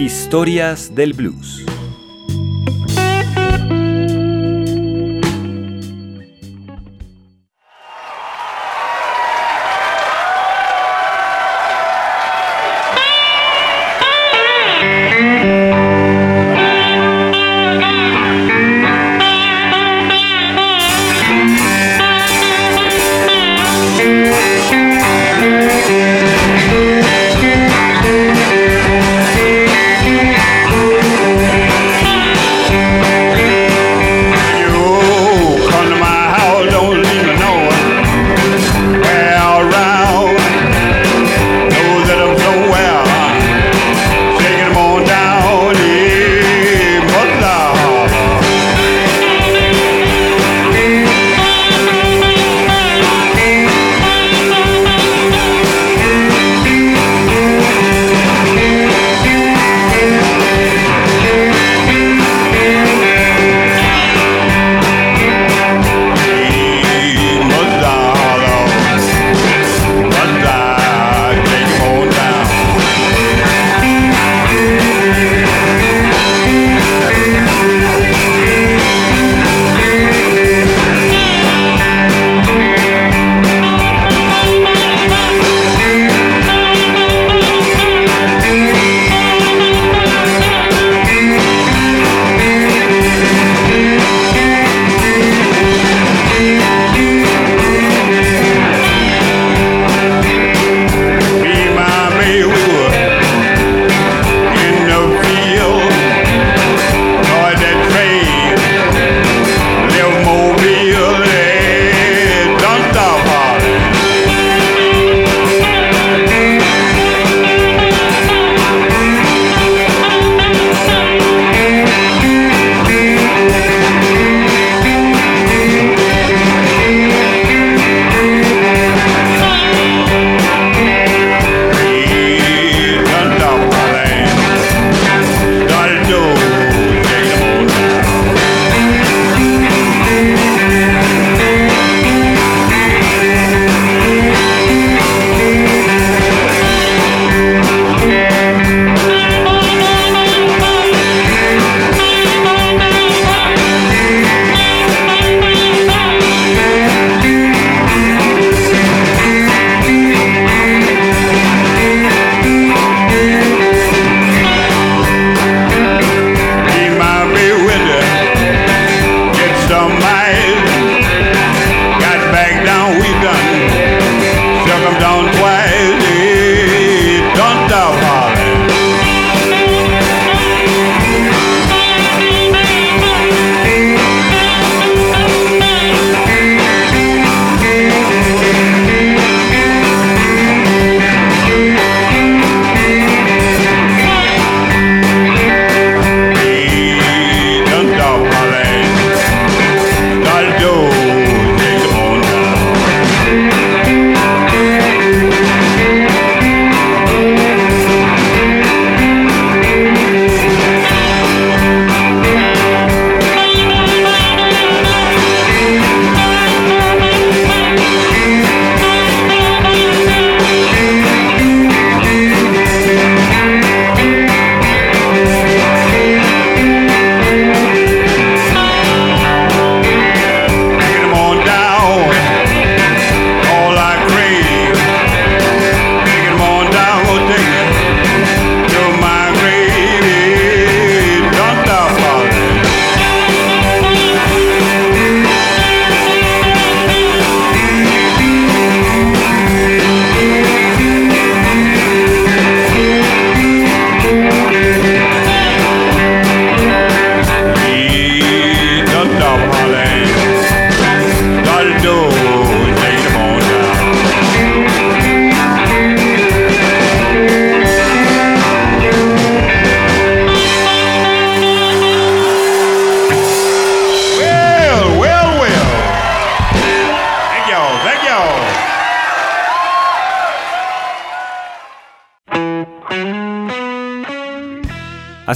Historias del Blues.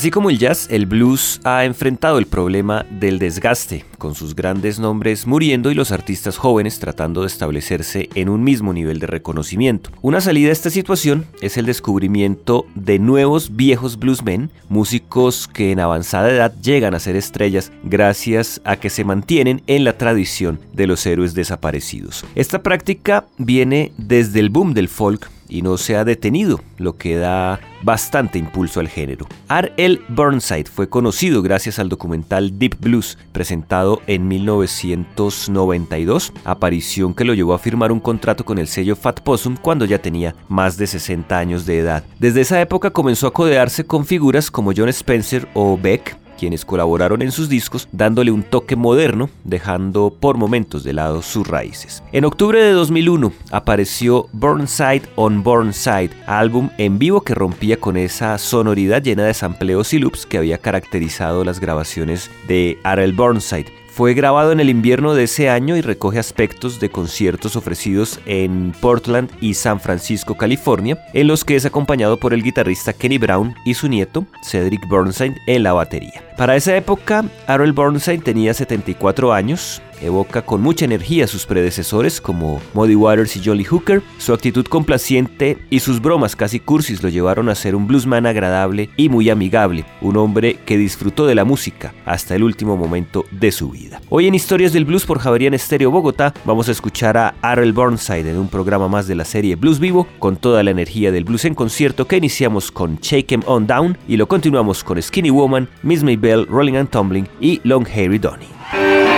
Así como el jazz, el blues ha enfrentado el problema del desgaste, con sus grandes nombres muriendo y los artistas jóvenes tratando de establecerse en un mismo nivel de reconocimiento. Una salida a esta situación es el descubrimiento de nuevos viejos bluesmen, músicos que en avanzada edad llegan a ser estrellas gracias a que se mantienen en la tradición de los héroes desaparecidos. Esta práctica viene desde el boom del folk y no se ha detenido, lo que da bastante impulso al género. R.L. Burnside fue conocido gracias al documental Deep Blues, presentado en 1992, aparición que lo llevó a firmar un contrato con el sello Fat Possum cuando ya tenía más de 60 años de edad. Desde esa época comenzó a codearse con figuras como John Spencer o Beck, quienes colaboraron en sus discos dándole un toque moderno, dejando por momentos de lado sus raíces. En octubre de 2001 apareció Burnside on Burnside, álbum en vivo que rompía con esa sonoridad llena de sampleos y loops que había caracterizado las grabaciones de Arel Burnside. Fue grabado en el invierno de ese año y recoge aspectos de conciertos ofrecidos en Portland y San Francisco, California, en los que es acompañado por el guitarrista Kenny Brown y su nieto, Cedric Burnside, en la batería. Para esa época, Harold Burnside tenía 74 años, evoca con mucha energía a sus predecesores como Muddy Waters y Jolly Hooker. Su actitud complaciente y sus bromas casi cursis lo llevaron a ser un bluesman agradable y muy amigable, un hombre que disfrutó de la música hasta el último momento de su vida. Hoy en Historias del Blues por Javerian Estéreo Bogotá vamos a escuchar a Harold Burnside en un programa más de la serie Blues Vivo con toda la energía del blues en concierto que iniciamos con Shake 'em On Down y lo continuamos con Skinny Woman, Miss May Bell, Rolling and Tumbling y Long Hairy Donny.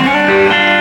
Wolves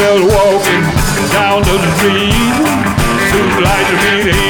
Maybelle walking down the street. Seems like to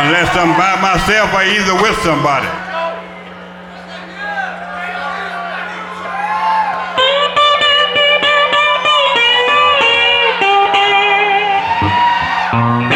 unless I'm by myself or either with somebody. Um.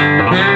Well,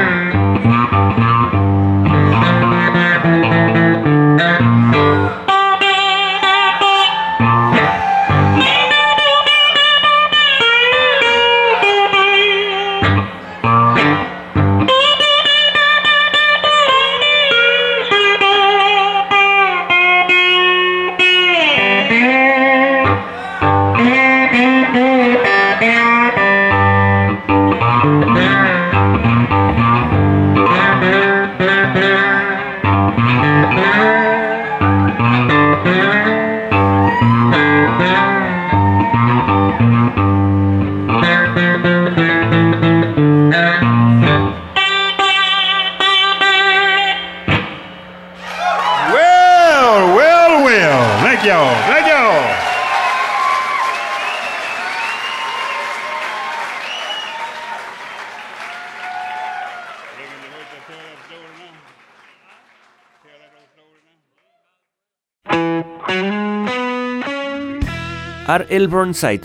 Art L.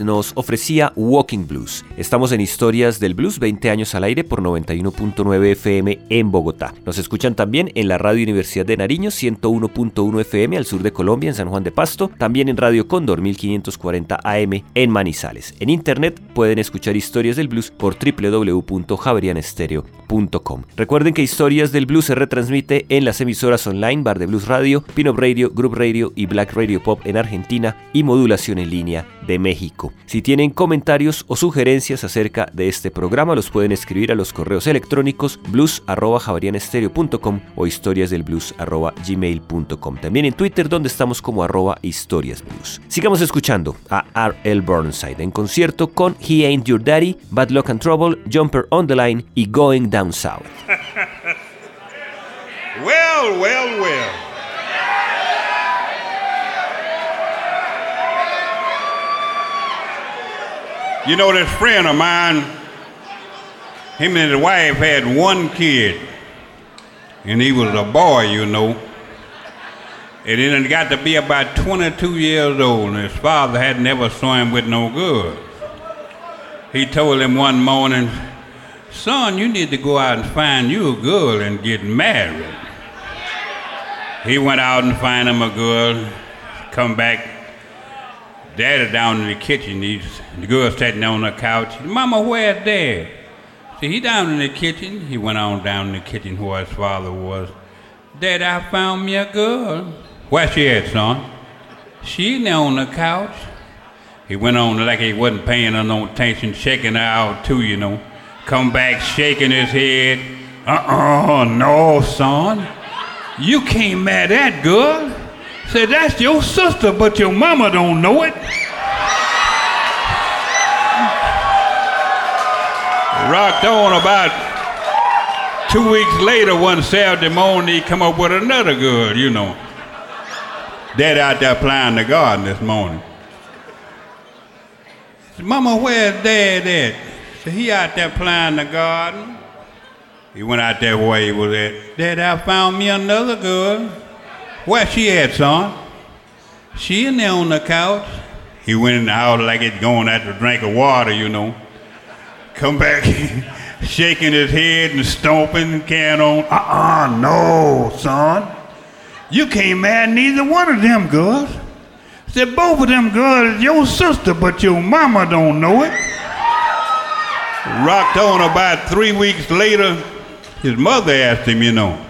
Nos ofrecía Walking Blues. Estamos en Historias del Blues, 20 años al aire por 91.9 FM en Bogotá. Nos escuchan también en la Radio Universidad de Nariño, 101.1 FM al sur de Colombia, en San Juan de Pasto, también en Radio Cóndor, 1540 AM en Manizales. En internet pueden escuchar Historias del Blues por www.javerianestereo.com. Recuerden que Historias del Blues se retransmite en las emisoras online Bar de Blues Radio, Pino Radio, Group Radio y Black Radio Pop en Argentina y modulación en línea de México. Si tienen comentarios o sugerencias acerca de este programa, los pueden escribir a los correos electrónicos blues.javarianestereo.com o historiasdelblues.gmail.com. También en Twitter, donde estamos como arroba historiasblues. Sigamos escuchando a R.L. Burnside en concierto con He Ain't Your Daddy, Bad Luck and Trouble, Jumper on the Line y Going Down South. Well, well, well. You know, this friend of mine, him and his wife had one kid, and he was a boy, you know. And then it got to be about 22 years old, and his father had never saw him with no good. He told him one morning, Son, you need to go out and find you a girl and get married. He went out and find him a girl, come back. Daddy down in the kitchen. He's, the girl sitting on the couch. Mama, where's Dad? See, he down in the kitchen. He went on down in the kitchen where his father was. Dad, I found me a girl. Where she at, son? She on the couch. He went on like he wasn't paying her no attention, shaking her out too, you know. Come back shaking his head. Uh-uh, no, son. You can't marry that girl. Say, that's your sister, but your mama don't know it. Rocked on about two weeks later, one Saturday morning, he come up with another girl, you know. Dad out there plowing the garden this morning. Said, Mama, where's Dad at? So he out there plowing the garden. He went out there where he was at. Dad, I found me another girl. Where she at, son? She in there on the couch. He went in the house like it's going after to drink of water, you know. Come back, shaking his head and stomping carrying on. Uh-uh, no, son. You can't marry neither one of them girls. Said both of them girls is your sister, but your mama don't know it. Rocked on about three weeks later, his mother asked him, you know,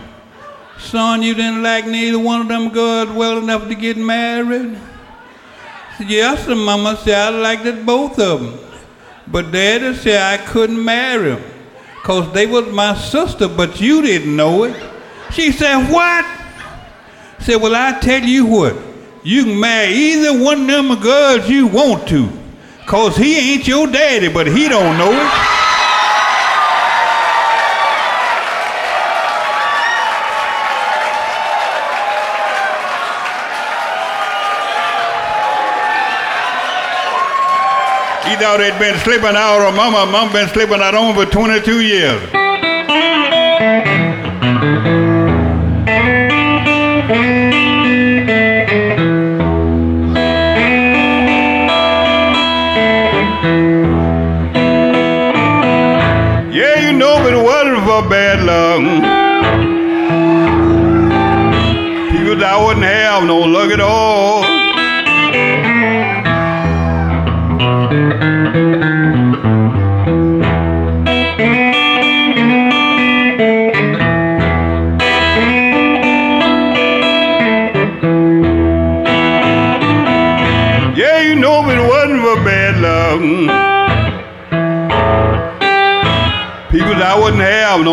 Son, you didn't like neither one of them girls well enough to get married? Yes, Mama said I liked it both of them. But Daddy said I couldn't marry them because they was my sister, but you didn't know it. She said, what? Said, well, I tell you what, you can marry either one of them girls you want to because he ain't your daddy, but he don't know it. He thought he'd been sleeping out, or mama, mom been sleeping out on for 22 years. Yeah, you know, if it wasn't for bad luck, people that wouldn't have no luck at all.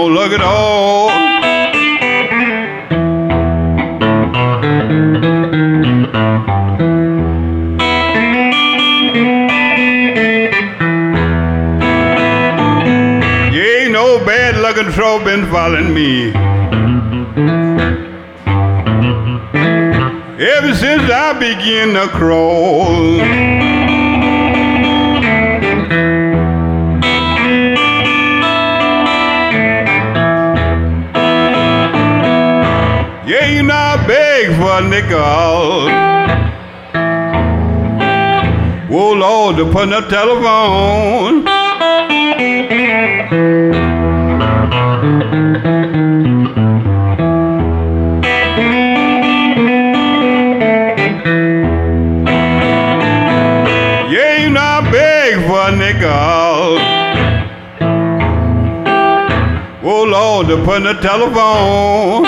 No luck at all. Yeah, ain't no bad luck and trouble been following me. Ever since I began to crawl. For a nickel. Whoa, oh, Lord, to put in telephone. Yeah, you beg for nickel. Oh Lord, to put in the telephone.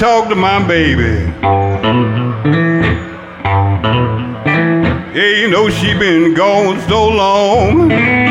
Talk to my baby. Yeah, you know she been gone so long.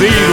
Finally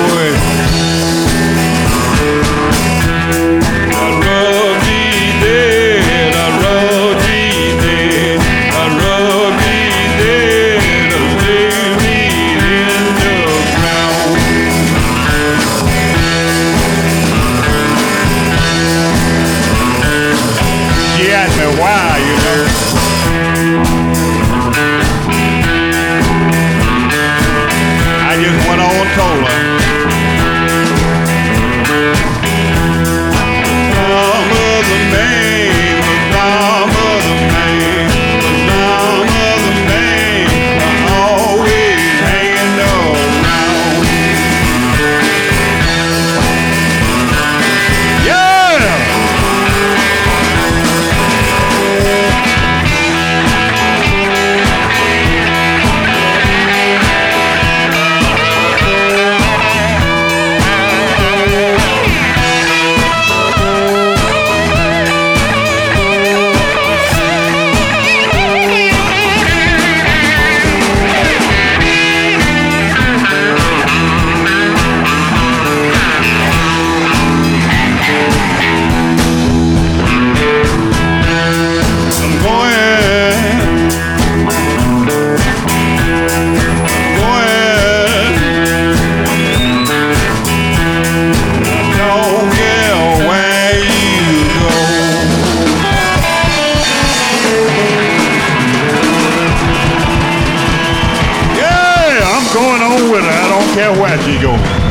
care where she goes.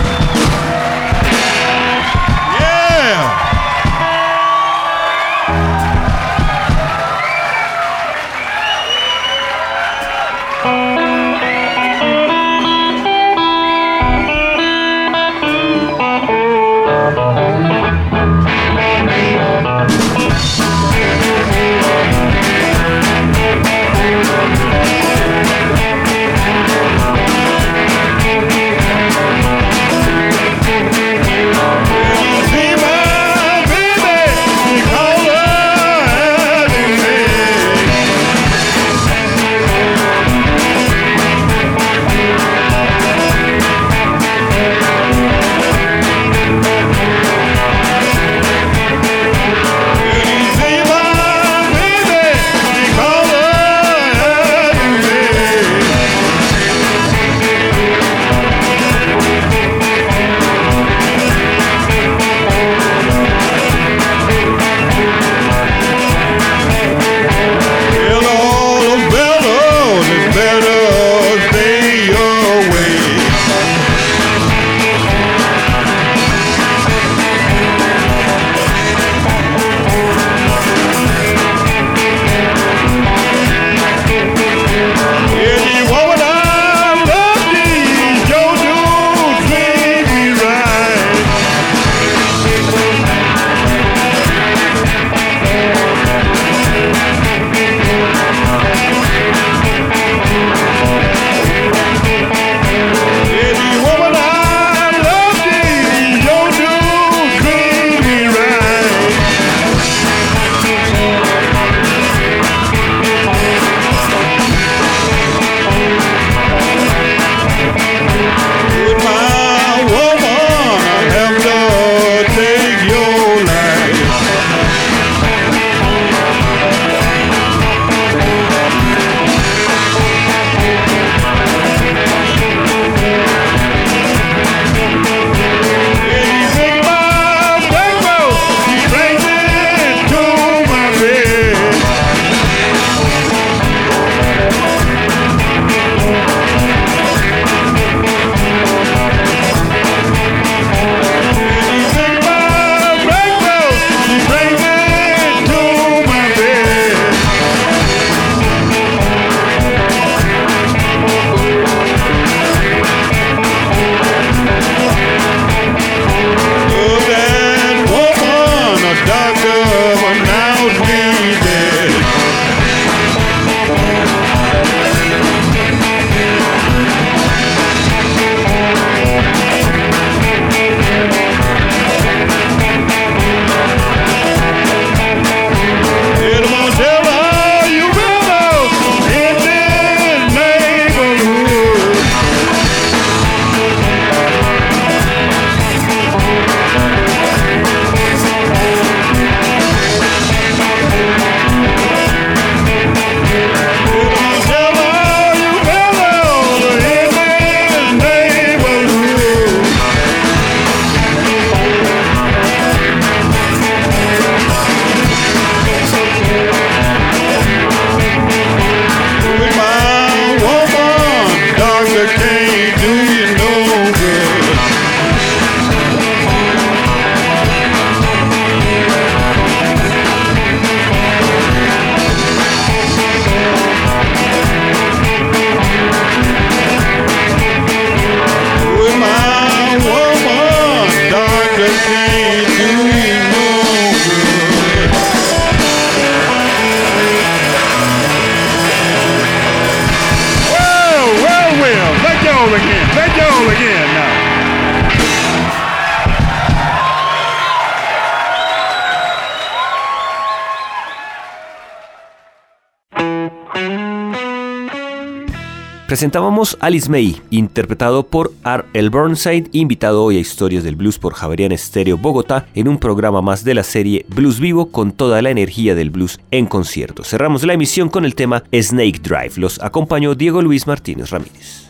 Presentábamos Alice May, interpretado por R. L. Burnside, invitado hoy a Historias del Blues por Javerian Estéreo Bogotá, en un programa más de la serie Blues Vivo con toda la energía del blues en concierto. Cerramos la emisión con el tema Snake Drive. Los acompañó Diego Luis Martínez Ramírez.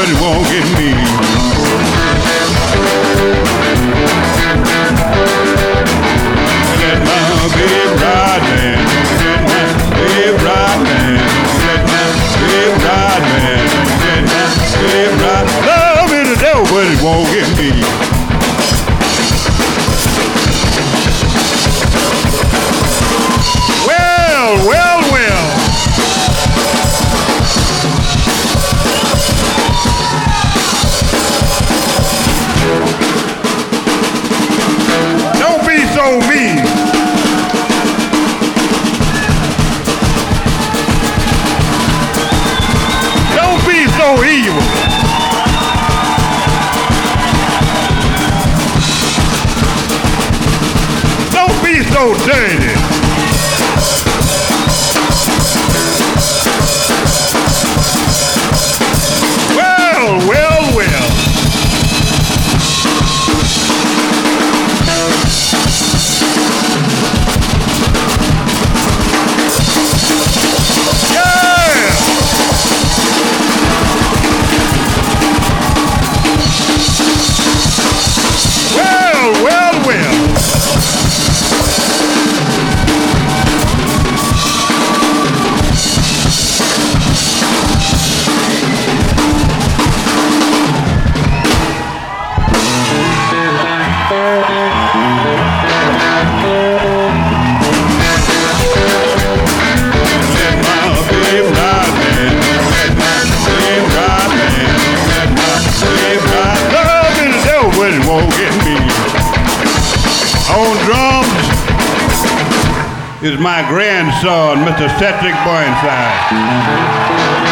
nobody won't get me. Dane. is my grandson, Mr. Cedric Burnside.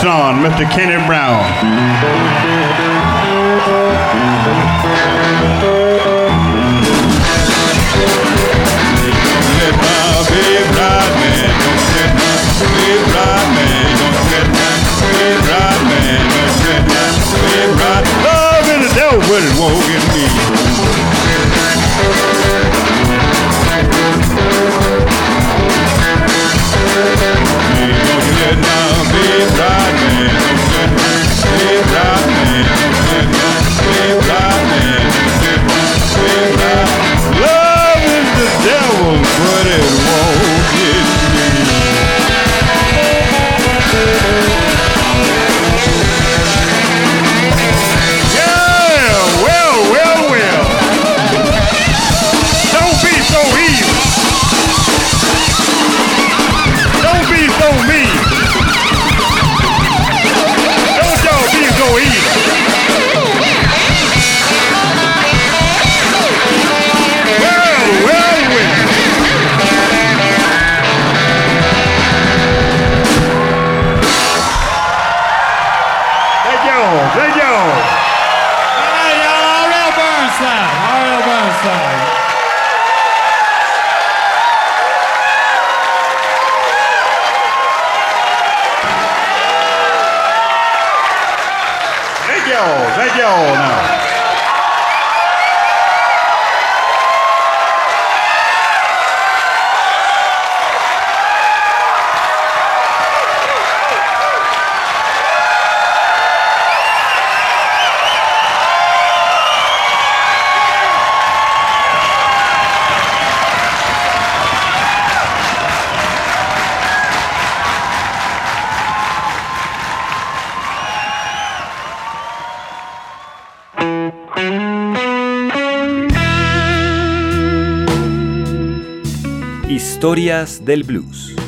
Sean, Mr. Kenny Brown. Love is the devil, but it Historias del Blues.